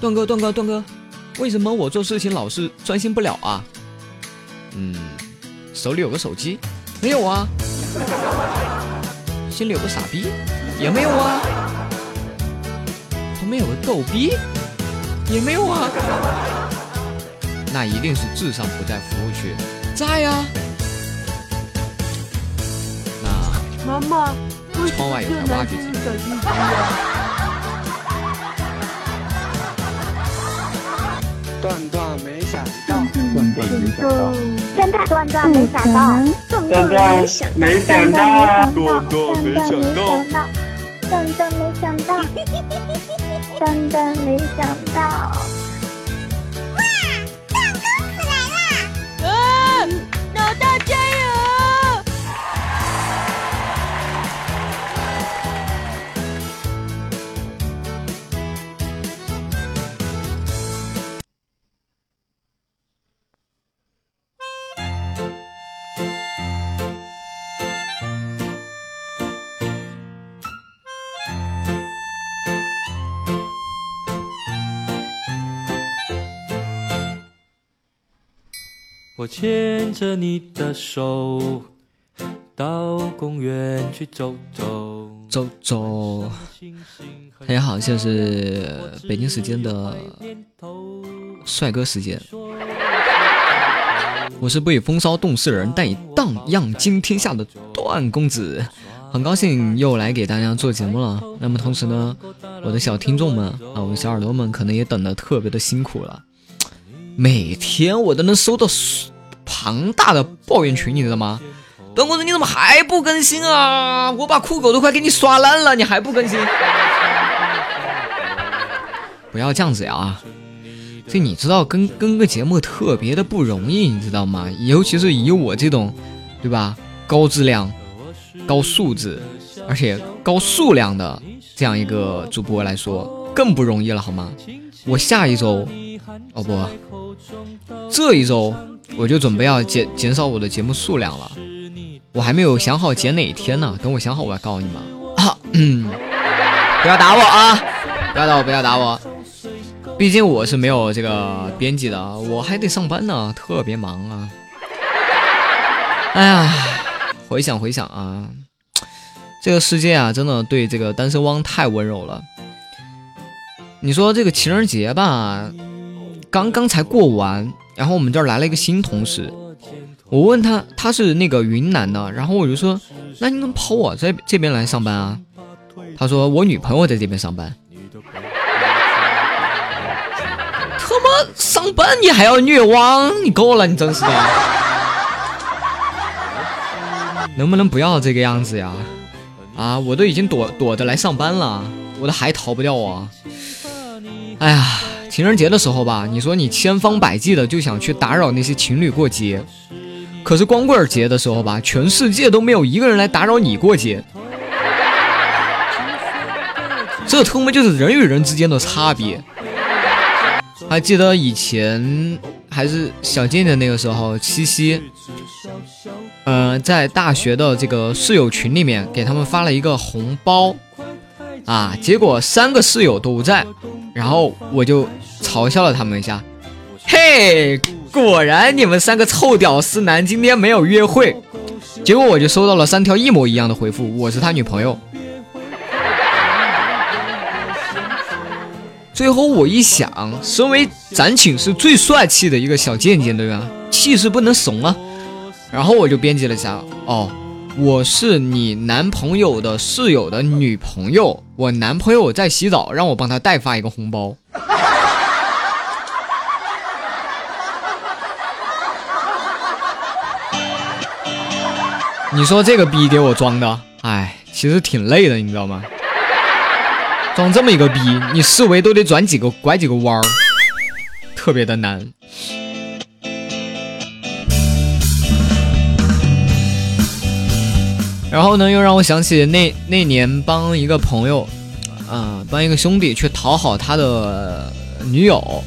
段哥，段哥，段哥，为什么我做事情老是专心不了啊？嗯，手里有个手机，没有啊。心里有个傻逼，也没有啊。旁边有个逗逼，也没有啊。那一定是智商不在服务区，在呀。那妈妈，窗外有台挖掘机。段段没想到，段段没想到，段段段段没想到，段段没想到，段段没想到，段段没想到，段段没想到。我牵着你的手，到公园去走走走走。大家好，现在是北京时间的帅哥时间。我是不以风骚动世人，但以荡漾惊天下的段公子。很高兴又来给大家做节目了。那么同时呢，我的小听众们啊，我的小耳朵们可能也等得特别的辛苦了。每天我都能收到庞大的抱怨群，你知道吗？段公子，你怎么还不更新啊？我把酷狗都快给你刷烂了，你还不更新？不要这样子呀！这你知道，跟跟个节目特别的不容易，你知道吗？尤其是以我这种，对吧？高质量、高素质，而且高数量的这样一个主播来说，更不容易了，好吗？我下一周，哦不。这一周我就准备要减减少我的节目数量了，我还没有想好减哪一天呢。等我想好，我要告诉你们。啊，嗯，不要打我啊！不要打我，不要打我。毕竟我是没有这个编辑的，我还得上班呢，特别忙啊。哎呀，回想回想啊，这个世界啊，真的对这个单身汪太温柔了。你说这个情人节吧？刚刚才过完，然后我们这儿来了一个新同事，我问他他是那个云南的，然后我就说，那你怎么跑我这这边来上班啊？他说我女朋友在这边上班。他妈上班你还要虐汪？你够了，你真是的！能不能不要这个样子呀？啊，我都已经躲躲着来上班了，我都还逃不掉啊！哎呀。情人节的时候吧，你说你千方百计的就想去打扰那些情侣过节，可是光棍节的时候吧，全世界都没有一个人来打扰你过节，这他妈就是人与人之间的差别。还记得以前还是小贱的那个时候，七夕，嗯，在大学的这个室友群里面给他们发了一个红包，啊，结果三个室友都不在，然后我就。嘲笑了他们一下，嘿，果然你们三个臭屌丝男今天没有约会。结果我就收到了三条一模一样的回复，我是他女朋友。最后我一想，身为咱寝室最帅气的一个小贱贱，对吧？气势不能怂啊。然后我就编辑了一下，哦，我是你男朋友的室友的女朋友，我男朋友在洗澡，让我帮他代发一个红包。你说这个逼给我装的，哎，其实挺累的，你知道吗？装这么一个逼，你思维都得转几个、拐几个弯儿，特别的难。然后呢，又让我想起那那年帮一个朋友，啊，帮一个兄弟去讨好他的女友，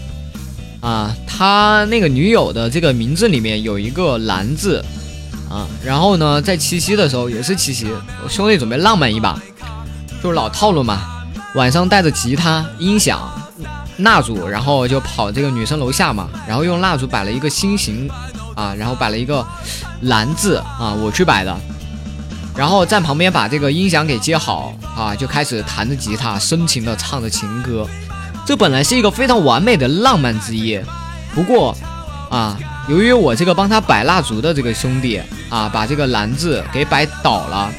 啊，他那个女友的这个名字里面有一个“蓝”字。啊，然后呢，在七夕的时候也是七夕，兄弟准备浪漫一把，就是老套路嘛。晚上带着吉他音响，蜡烛，然后就跑这个女生楼下嘛，然后用蜡烛摆了一个心形啊，然后摆了一个蓝字啊，我去摆的，然后在旁边把这个音响给接好啊，就开始弹着吉他，深情的唱着情歌。这本来是一个非常完美的浪漫之夜，不过啊，由于我这个帮他摆蜡烛的这个兄弟啊，把这个篮子给摆倒了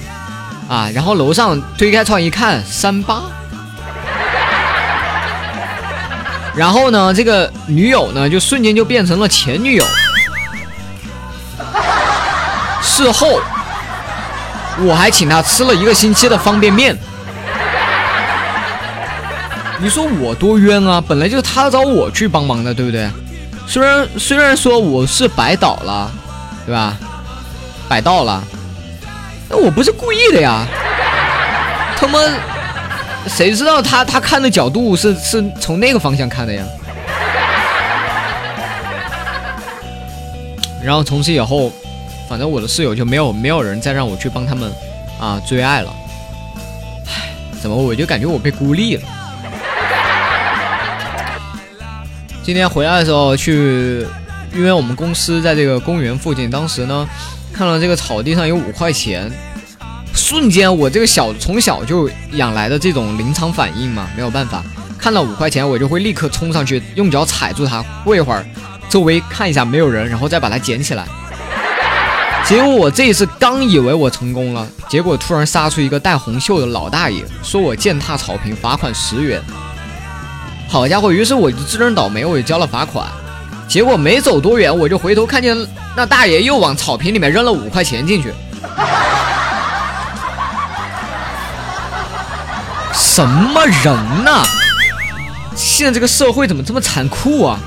啊，然后楼上推开窗一看，三八。然后呢，这个女友呢，就瞬间就变成了前女友。事后，我还请他吃了一个星期的方便面。你说我多冤啊！本来就是他找我去帮忙的，对不对？虽然虽然说我是摆倒了，对吧？摆到了，那我不是故意的呀。他妈！谁知道他他看的角度是是从那个方向看的呀？然后从此以后，反正我的室友就没有没有人再让我去帮他们啊追爱了。唉，怎么我就感觉我被孤立了？今天回来的时候去，因为我们公司在这个公园附近，当时呢看到这个草地上有五块钱。瞬间，我这个小从小就养来的这种临场反应嘛，没有办法，看到五块钱我就会立刻冲上去，用脚踩住它，过一会儿周围看一下没有人，然后再把它捡起来。结果我这一次刚以为我成功了，结果突然杀出一个戴红袖的老大爷，说我践踏草坪，罚款十元。好家伙，于是我就自认倒霉，我就交了罚款。结果没走多远，我就回头看见那大爷又往草坪里面扔了五块钱进去。什么人呐！现在这个社会怎么这么残酷啊？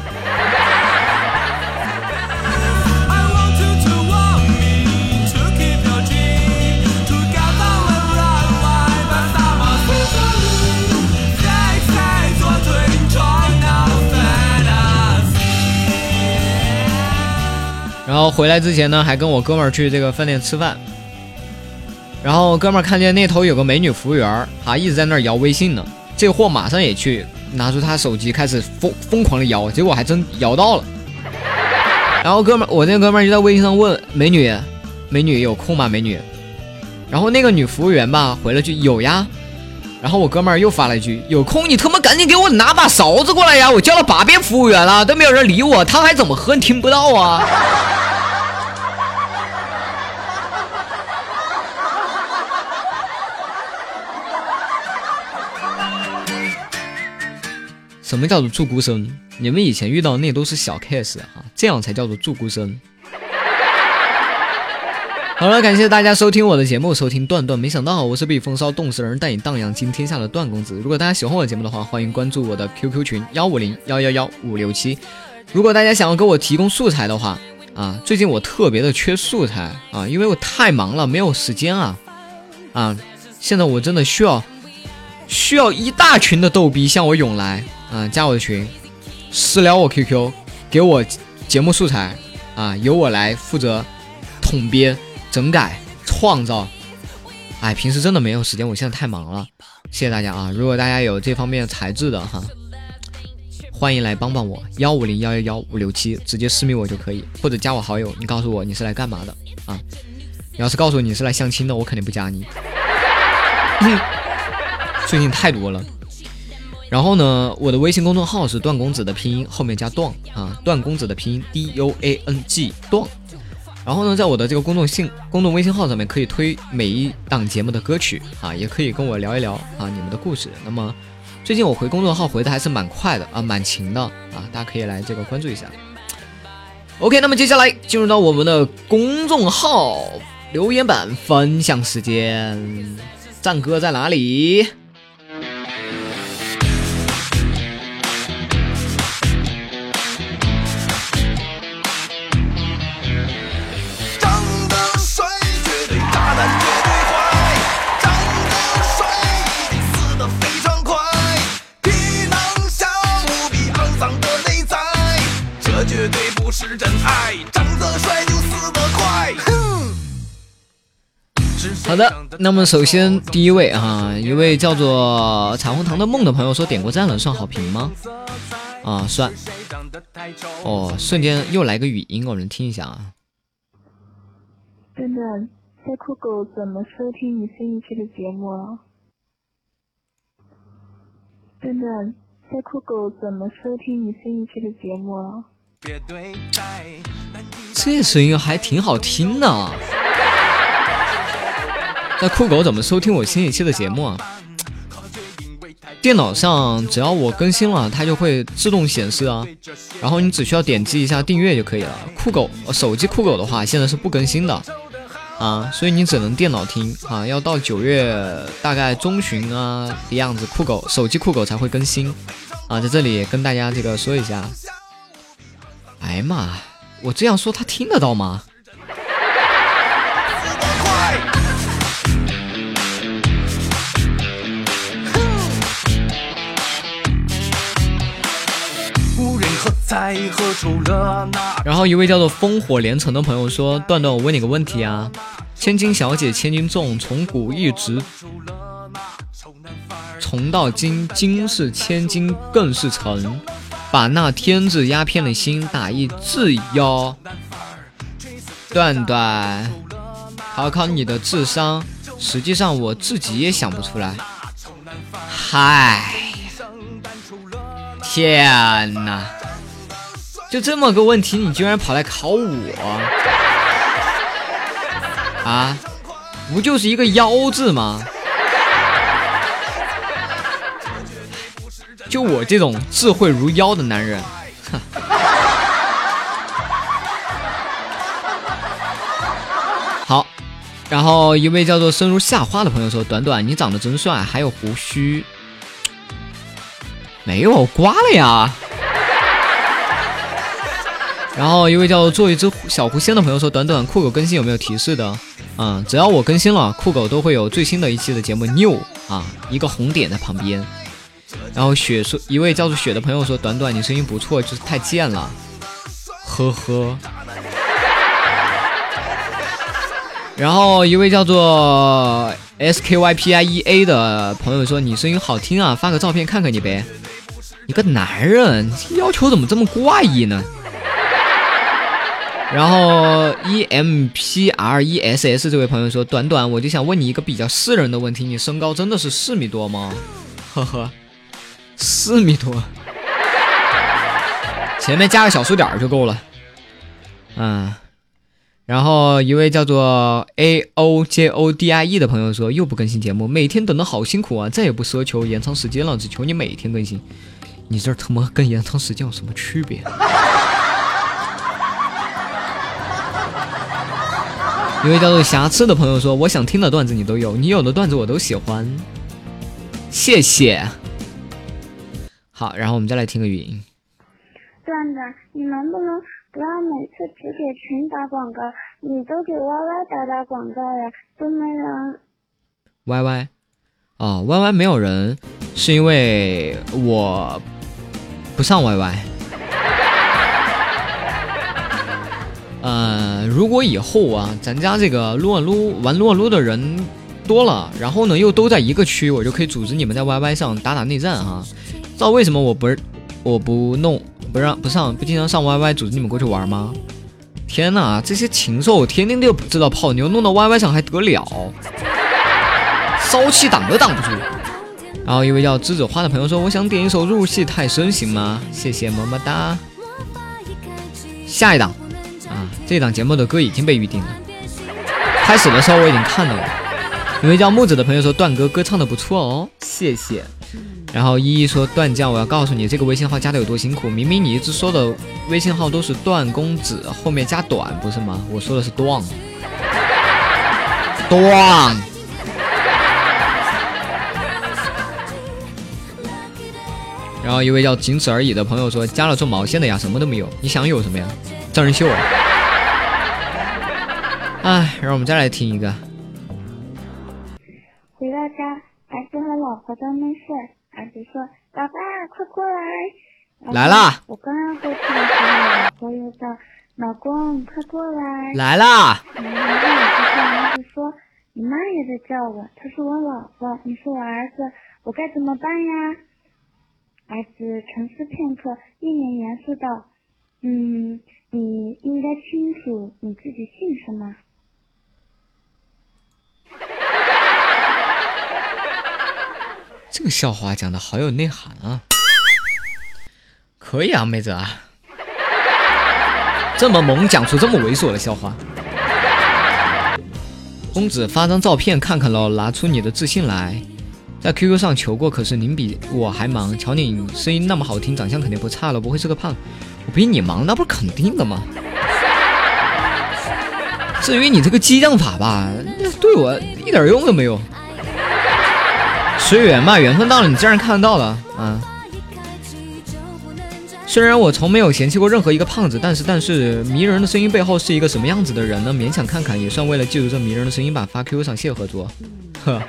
然后回来之前呢，还跟我哥们儿去这个饭店吃饭。然后哥们儿看见那头有个美女服务员儿，哈，一直在那儿摇微信呢。这货马上也去拿出他手机，开始疯疯狂的摇，结果还真摇到了。然后哥们儿，我那哥们儿就在微信上问美女：“美女有空吗？美女？”然后那个女服务员吧回了句：“有呀。”然后我哥们儿又发了一句：“有空你他妈赶紧给我拿把勺子过来呀！我叫了八遍服务员了，都没有人理我，汤还怎么喝？你听不到啊？”什么叫做助孤生？你们以前遇到那都是小 case 啊，这样才叫做助孤生。好了，感谢大家收听我的节目，收听段段。没想到我是被风骚冻死人，带你荡漾惊天下的段公子。如果大家喜欢我节目的话，欢迎关注我的 QQ 群幺五零幺幺幺五六七。如果大家想要给我提供素材的话，啊，最近我特别的缺素材啊，因为我太忙了，没有时间啊啊！现在我真的需要需要一大群的逗逼向我涌来。啊，加我的群，私聊我 QQ，给我节目素材啊，由我来负责统编、整改、创造。哎，平时真的没有时间，我现在太忙了。谢谢大家啊！如果大家有这方面材质的哈，欢迎来帮帮我，幺五零幺幺幺五六七，直接私密我就可以，或者加我好友，你告诉我你是来干嘛的啊？你要是告诉我你是来相亲的，我肯定不加你。最近太多了。然后呢，我的微信公众号是段公子的拼音后面加段啊，段公子的拼音 D U A N G 段。然后呢，在我的这个公众信公众微信号上面可以推每一档节目的歌曲啊，也可以跟我聊一聊啊你们的故事。那么最近我回公众号回的还是蛮快的啊，蛮勤的啊，大家可以来这个关注一下。OK，那么接下来进入到我们的公众号留言板分享时间，战歌在哪里？绝对不是真爱长得帅就死得快。好的那么首先第一位啊一位叫做彩虹糖的梦的朋友说点过赞了算好评吗？啊算。哦瞬间又来个语音我们听一下啊。真蛋在酷狗怎么收听你新一期的节目啊？笨蛋在酷狗怎么收听你新一期的节目啊？这声音还挺好听呢。那酷狗怎么收听我新一期的节目啊？电脑上只要我更新了，它就会自动显示啊。然后你只需要点击一下订阅就可以了。酷狗手机酷狗的话，现在是不更新的啊，所以你只能电脑听啊。要到九月大概中旬啊的样子，酷狗手机酷狗才会更新啊。在这里跟大家这个说一下。哎呀妈，我这样说他听得到吗？然后一位叫做烽火连城的朋友说：“段段，我问你个问题啊，千金小姐千金重，从古一直从到今，今是千金更是沉，把那天字压偏了心，打一字哟。段段，考考你的智商，实际上我自己也想不出来。嗨，天哪！”就这么个问题，你居然跑来考我啊？不就是一个“妖”字吗？就我这种智慧如妖的男人，哼。好，然后一位叫做生如夏花的朋友说：“短短，你长得真帅，还有胡须。”没有，刮了呀。然后一位叫做一只小狐仙的朋友说：“短短酷狗更新有没有提示的？嗯，只要我更新了，酷狗都会有最新的一期的节目 new 啊，一个红点在旁边。”然后雪说：“一位叫做雪的朋友说：短短你声音不错，就是太贱了，呵呵。”然后一位叫做 S K Y P I E A 的朋友说：“你声音好听啊，发个照片看看你呗。”你个男人要求怎么这么怪异呢？然后 E M P R E S S 这位朋友说：“短短，我就想问你一个比较私人的问题，你身高真的是四米多吗？”呵呵，四米多，前面加个小数点就够了。嗯，然后一位叫做 A O J O D I E 的朋友说：“又不更新节目，每天等的好辛苦啊！再也不奢求延长时间了，只求你每天更新。你这他妈跟延长时间有什么区别？” 一位叫做瑕疵的朋友说：“我想听的段子你都有，你有的段子我都喜欢，谢谢。”好，然后我们再来听个语音。段子，你能不能不要每次只给群打广告？你都给 Y Y 打打广告呀，都没人。Y Y，哦，Y Y 没有人，是因为我不上 Y Y。呃，如果以后啊，咱家这个撸啊撸玩撸啊撸的人多了，然后呢又都在一个区，我就可以组织你们在 YY 上打打内战哈。知道为什么我不我不弄不让不上不经常上 YY 组织你们过去玩吗？天哪，这些禽兽天天都知道泡妞，弄到 YY 上还得了？骚气挡都挡不住。然后一位叫栀子花的朋友说：“我想点一首入戏太深，行吗？谢谢么么哒。”下一档。啊，这档节目的歌已经被预定了。开始的时候我已经看到了。有位叫木子的朋友说段哥歌唱的不错哦，谢谢。然后依依说段将，我要告诉你这个微信号加的有多辛苦。明明你一直说的微信号都是段公子，后面加短不是吗？我说的是段。段。然后一位叫仅此而已的朋友说加了做毛线的呀，什么都没有。你想有什么呀？真人秀啊！哎，让我们再来听一个。婆都没睡，儿子说：“爸爸，快过来！”来啦！我刚要过去的时候，老婆又叫：“老公，快过来！”来啦！然后我就跟儿子说：“你妈也在叫我，她是我老婆，你是我儿子，我该怎么办呀？儿子沉思片刻，一脸严肃道：“嗯，你应该清楚你自己姓什么。”这个笑话讲的好有内涵啊！可以啊，妹子啊，这么萌，讲出这么猥琐的笑话。公子发张照片看看喽，拿出你的自信来。在 QQ 上求过，可是您比我还忙。瞧你声音那么好听，长相肯定不差了，不会是个胖？我比你忙，那不是肯定的吗？至于你这个激将法吧，对我一点用都没有。随缘嘛，缘分到了，你自然看得到了啊。虽然我从没有嫌弃过任何一个胖子，但是但是迷人的声音背后是一个什么样子的人呢？勉强看看也算为了记住这迷人的声音吧。发 QQ 上谢合作，呵，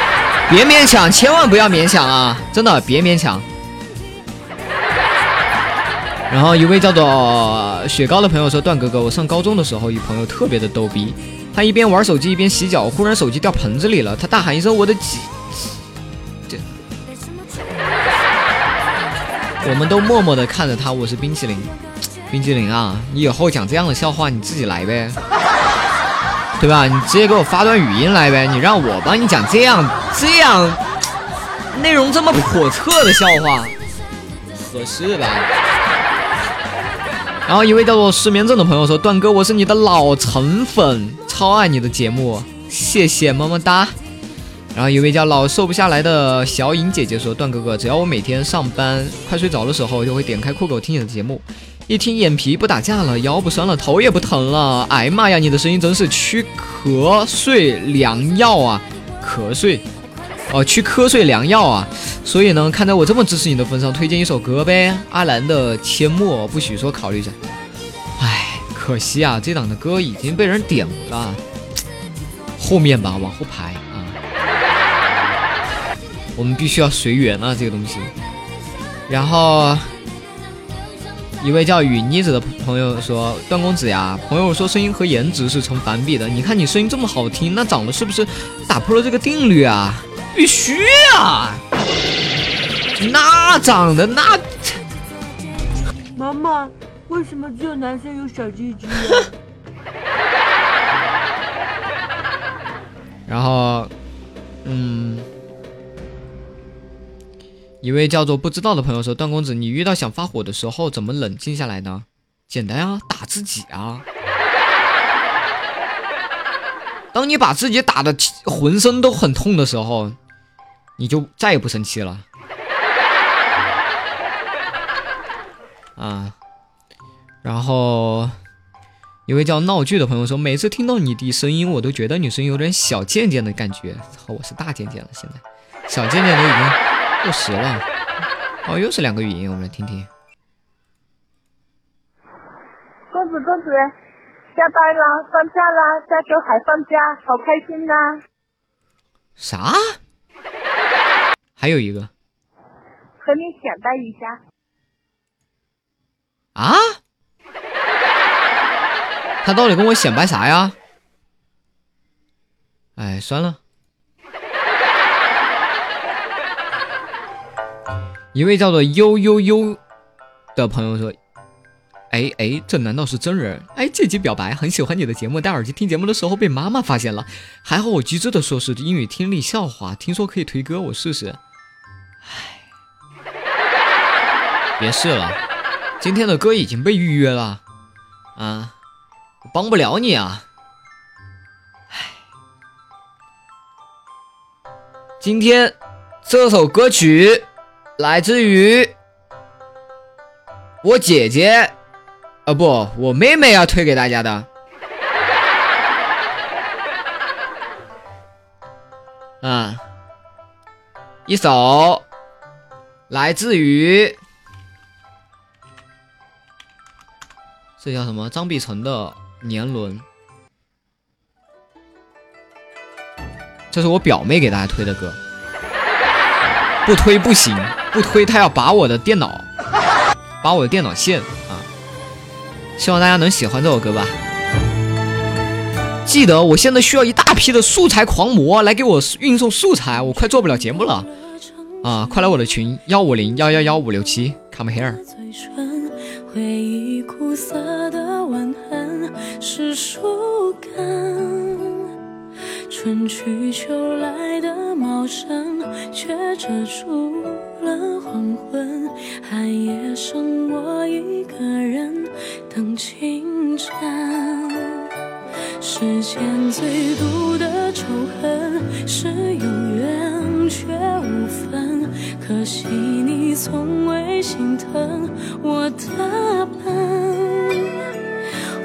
别勉强，千万不要勉强啊！真的别勉强。然后一位叫做雪糕的朋友说：“段哥哥，我上高中的时候，一朋友特别的逗逼，他一边玩手机一边洗脚，忽然手机掉盆子里了，他大喊一声：我的鸡！”我们都默默的看着他，我是冰淇淋，冰淇淋啊！你以后讲这样的笑话，你自己来呗，对吧？你直接给我发段语音来呗，你让我帮你讲这样这样内容这么叵测的笑话，合适吧？然后一位叫做失眠症的朋友说：“段哥，我是你的老陈粉，超爱你的节目，谢谢，么么哒。”然后一位叫老瘦不下来的小颖姐姐说：“段哥哥，只要我每天上班快睡着的时候，就会点开酷狗听你的节目，一听眼皮不打架了，腰不酸了，头也不疼了。哎妈呀，你的声音真是驱瞌睡良药啊！瞌睡，哦，驱瞌睡良药啊！所以呢，看在我这么支持你的份上，推荐一首歌呗，阿兰的《阡陌》，不许说，考虑一下。哎，可惜啊，这档的歌已经被人点了，后面吧，往后排。”我们必须要随缘啊，这个东西。然后，一位叫雨妮子的朋友说：“段公子呀，朋友说声音和颜值是成反比的。你看你声音这么好听，那长得是不是打破了这个定律啊？必须啊！那长得那……妈妈，为什么只有男生有小鸡鸡呀？” 然后，嗯。一位叫做不知道的朋友说：“段公子，你遇到想发火的时候，怎么冷静下来呢？简单啊，打自己啊。当你把自己打的浑身都很痛的时候，你就再也不生气了。啊，然后一位叫闹剧的朋友说：每次听到你的声音，我都觉得女生有点小贱贱的感觉。操，我是大贱贱了，现在小贱贱都已经。”过时了，哦，又是两个语音，我们来听听。公子公子，下班啦，放假啦，下周还放假，好开心呐！啥？还有一个。和你显摆一下。啊？他到底跟我显摆啥呀？哎，算了。一位叫做悠悠悠的朋友说：“哎哎，这难道是真人？哎，借机表白，很喜欢你的节目。戴耳机听节目的时候被妈妈发现了，还好我机智的说是英语听力笑话，听说可以推歌，我试试。哎，别试了，今天的歌已经被预约了，啊，我帮不了你啊。哎，今天这首歌曲。”来自于我姐姐，啊不，我妹妹要推给大家的，啊，一首来自于这叫什么？张碧晨的《年轮》，这是我表妹给大家推的歌，不推不行。不推，他要拔我的电脑，拔我的电脑线啊！希望大家能喜欢这首歌吧。记得我现在需要一大批的素材狂魔来给我运送素材，我快做不了节目了啊！快来我的群幺五零幺幺幺五六七，come here。回忆苦涩的吻痕是树根，春去秋来的茂盛，却遮住了黄昏。寒夜剩我一个人等清晨。世间最毒的仇恨是有缘却无分，可惜你从未心疼我的笨。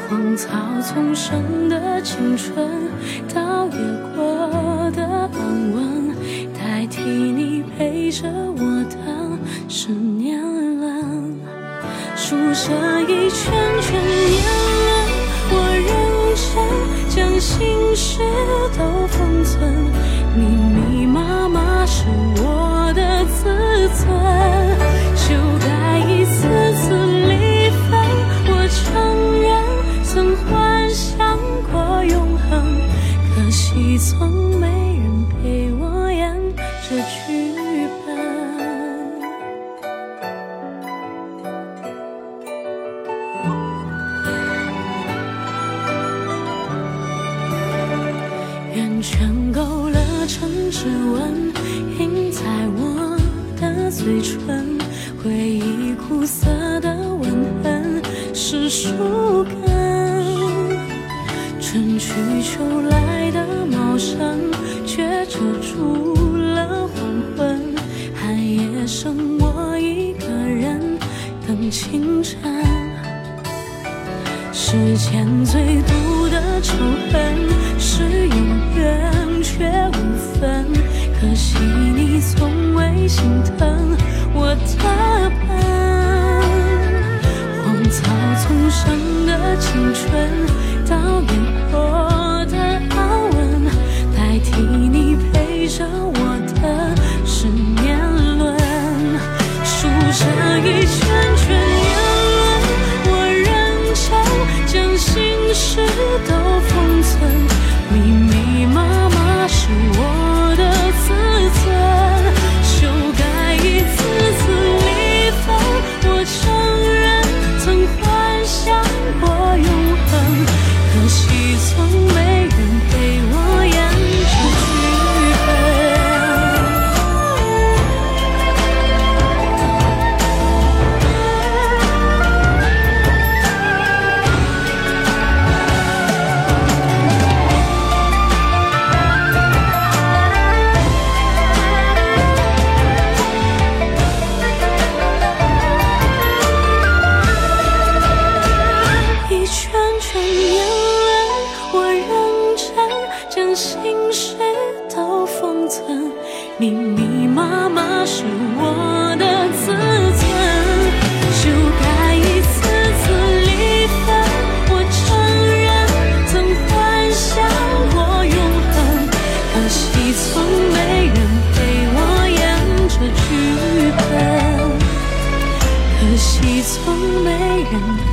荒草丛生的青春，倒也过得安稳，代替你陪着我的是年轮，数着一圈圈年轮，我认真将心事都封存，密密麻麻是我的自尊，就该一次次离分。我承认曾幻想过永恒，可惜从没人陪我演这剧心疼我的笨。荒草丛生的青春，可惜从没人陪我演这剧本，可惜从没人陪。